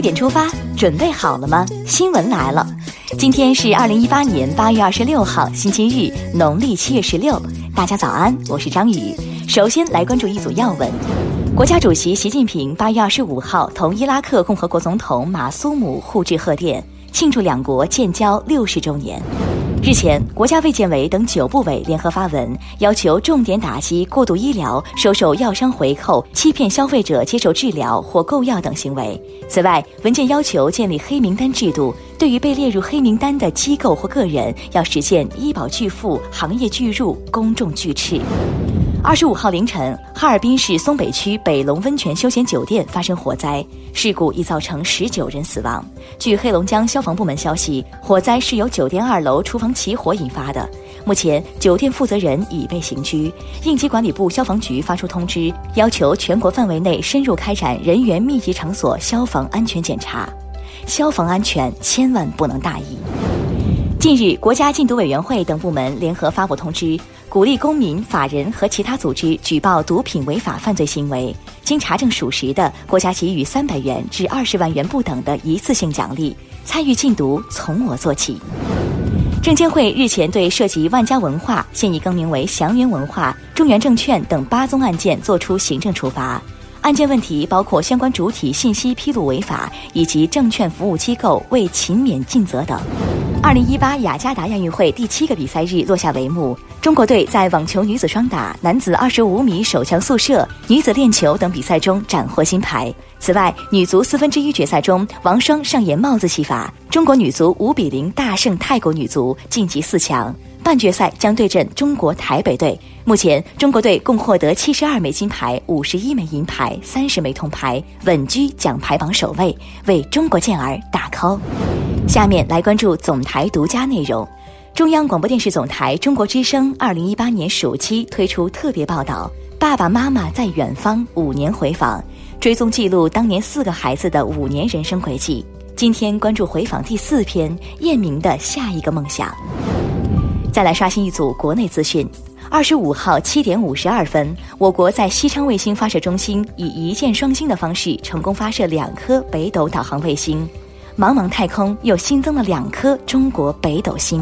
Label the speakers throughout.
Speaker 1: 点出发，准备好了吗？新闻来了，今天是二零一八年八月二十六号，星期日，农历七月十六。大家早安，我是张宇。首先来关注一组要闻：国家主席习近平八月二十五号同伊拉克共和国总统马苏姆互致贺电，庆祝两国建交六十周年。日前，国家卫健委等九部委联合发文，要求重点打击过度医疗、收受药商回扣、欺骗消费者接受治疗或购药等行为。此外，文件要求建立黑名单制度，对于被列入黑名单的机构或个人，要实现医保拒付、行业拒入、公众拒斥。二十五号凌晨，哈尔滨市松北区北龙温泉休闲酒店发生火灾，事故已造成十九人死亡。据黑龙江消防部门消息，火灾是由酒店二楼厨房起火引发的。目前，酒店负责人已被刑拘。应急管理部消防局发出通知，要求全国范围内深入开展人员密集场所消防安全检查。消防安全千万不能大意。近日，国家禁毒委员会等部门联合发布通知。鼓励公民、法人和其他组织举报毒品违法犯罪行为，经查证属实的，国家给予三百元至二十万元不等的一次性奖励。参与禁毒，从我做起。证监会日前对涉及万家文化（现已更名为祥云文化）、中原证券等八宗案件作出行政处罚。案件问题包括相关主体信息披露违法，以及证券服务机构未勤勉尽责等。二零一八雅加达亚运会第七个比赛日落下帷幕。中国队在网球女子双打、男子二十五米手枪速射、女子链球等比赛中斩获金牌。此外，女足四分之一决赛中，王霜上演帽子戏法，中国女足五比零大胜泰国女足，晋级四强。半决赛将对阵中国台北队。目前，中国队共获得七十二枚金牌、五十一枚银牌、三十枚铜牌，稳居奖牌榜首位，为中国健儿打 call。下面来关注总台独家内容。中央广播电视总台中国之声二零一八年暑期推出特别报道《爸爸妈妈在远方五年回访》，追踪记录当年四个孩子的五年人生轨迹。今天关注回访第四篇，叶明的下一个梦想。再来刷新一组国内资讯。二十五号七点五十二分，我国在西昌卫星发射中心以一箭双星的方式成功发射两颗北斗导航卫星。茫茫太空又新增了两颗中国北斗星。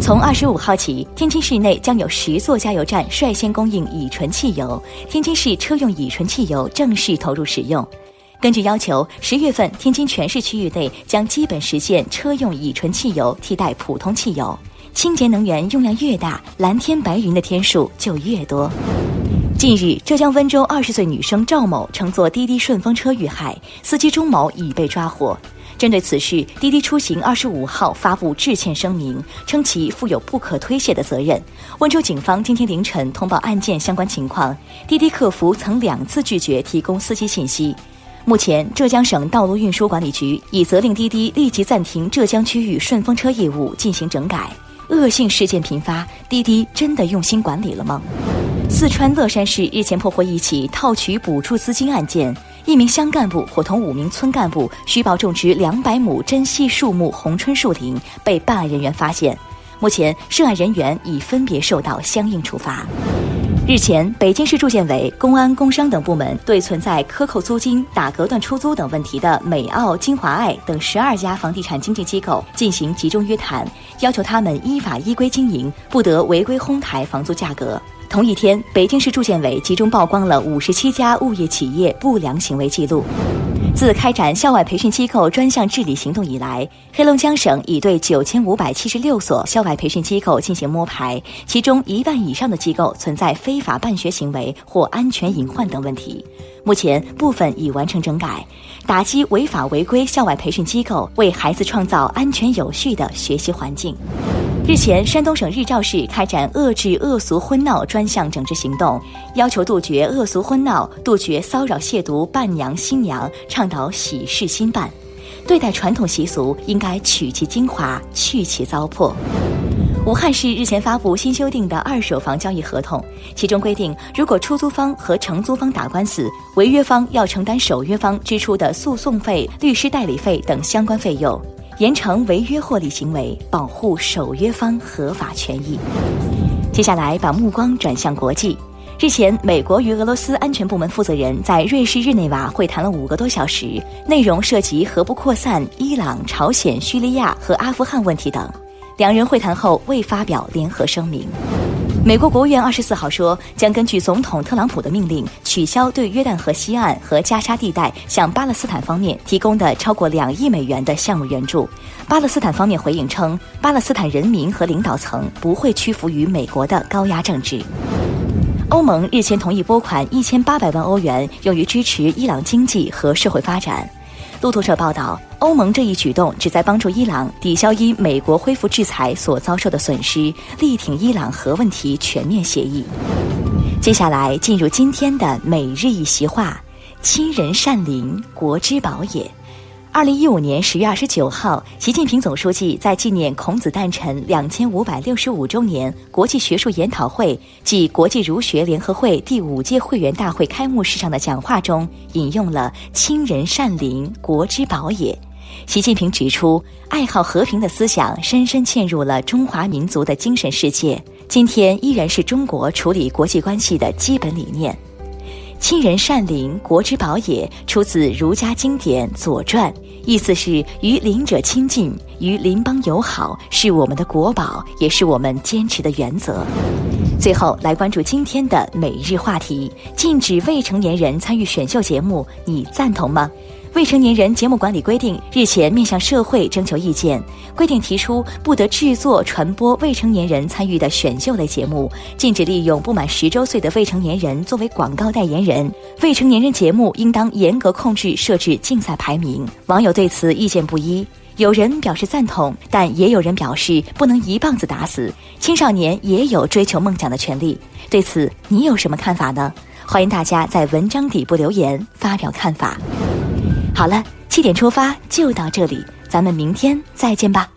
Speaker 1: 从二十五号起，天津市内将有十座加油站率先供应乙醇汽油，天津市车用乙醇汽油正式投入使用。根据要求，十月份天津全市区域内将基本实现车用乙醇汽油替代普通汽油。清洁能源用量越大，蓝天白云的天数就越多。近日，浙江温州二十岁女生赵某乘坐滴滴顺风车遇害，司机钟某已被抓获。针对此事，滴滴出行二十五号发布致歉声明，称其负有不可推卸的责任。温州警方今天凌晨通报案件相关情况，滴滴客服曾两次拒绝提供司机信息。目前，浙江省道路运输管理局已责令滴滴立即暂停浙江区域顺风车业务，进行整改。恶性事件频发，滴滴真的用心管理了吗？四川乐山市日前破获一起套取补助资金案件。一名乡干部伙同五名村干部虚报种植两百亩珍稀树木红椿树林，被办案人员发现。目前，涉案人员已分别受到相应处罚。日前，北京市住建委、公安、工商等部门对存在克扣租金、打隔断出租等问题的美奥、金华爱等十二家房地产经纪机构进行集中约谈，要求他们依法依规经营，不得违规哄抬房租价格。同一天，北京市住建委集中曝光了五十七家物业企业不良行为记录。自开展校外培训机构专项治理行动以来，黑龙江省已对九千五百七十六所校外培训机构进行摸排，其中一半以上的机构存在非法办学行为或安全隐患等问题。目前，部分已完成整改，打击违法违规校外培训机构，为孩子创造安全有序的学习环境。日前，山东省日照市开展遏制恶俗婚闹专项整治行动，要求杜绝恶俗婚闹，杜绝骚扰亵渎伴娘新娘，倡导喜事新办。对待传统习俗，应该取其精华，去其糟粕。武汉市日前发布新修订的二手房交易合同，其中规定，如果出租方和承租方打官司，违约方要承担守约方支出的诉讼费、律师代理费等相关费用。严惩违约获利行为，保护守约方合法权益。接下来，把目光转向国际。日前，美国与俄罗斯安全部门负责人在瑞士日内瓦会谈了五个多小时，内容涉及核不扩散、伊朗、朝鲜、叙利亚和阿富汗问题等。两人会谈后未发表联合声明。美国国务院二十四号说，将根据总统特朗普的命令，取消对约旦河西岸和加沙地带向巴勒斯坦方面提供的超过两亿美元的项目援助。巴勒斯坦方面回应称，巴勒斯坦人民和领导层不会屈服于美国的高压政治。欧盟日前同意拨款一千八百万欧元，用于支持伊朗经济和社会发展。路透社报道，欧盟这一举动旨在帮助伊朗抵消因美国恢复制裁所遭受的损失，力挺伊朗核问题全面协议。接下来进入今天的每日一席话：亲人善邻，国之宝也。二零一五年十月二十九号，习近平总书记在纪念孔子诞辰两千五百六十五周年国际学术研讨会暨国际儒学联合会第五届会员大会开幕式上的讲话中，引用了“亲人善邻，国之宝也”。习近平指出，爱好和平的思想深深嵌入了中华民族的精神世界，今天依然是中国处理国际关系的基本理念。亲人善邻，国之宝也，出自儒家经典《左传》，意思是与邻者亲近，与邻邦友好，是我们的国宝，也是我们坚持的原则。最后来关注今天的每日话题：禁止未成年人参与选秀节目，你赞同吗？未成年人节目管理规定日前面向社会征求意见，规定提出不得制作、传播未成年人参与的选秀类节目，禁止利用不满十周岁的未成年人作为广告代言人。未成年人节目应当严格控制设置竞赛排名。网友对此意见不一，有人表示赞同，但也有人表示不能一棒子打死青少年，也有追求梦想的权利。对此，你有什么看法呢？欢迎大家在文章底部留言发表看法。好了，七点出发就到这里，咱们明天再见吧。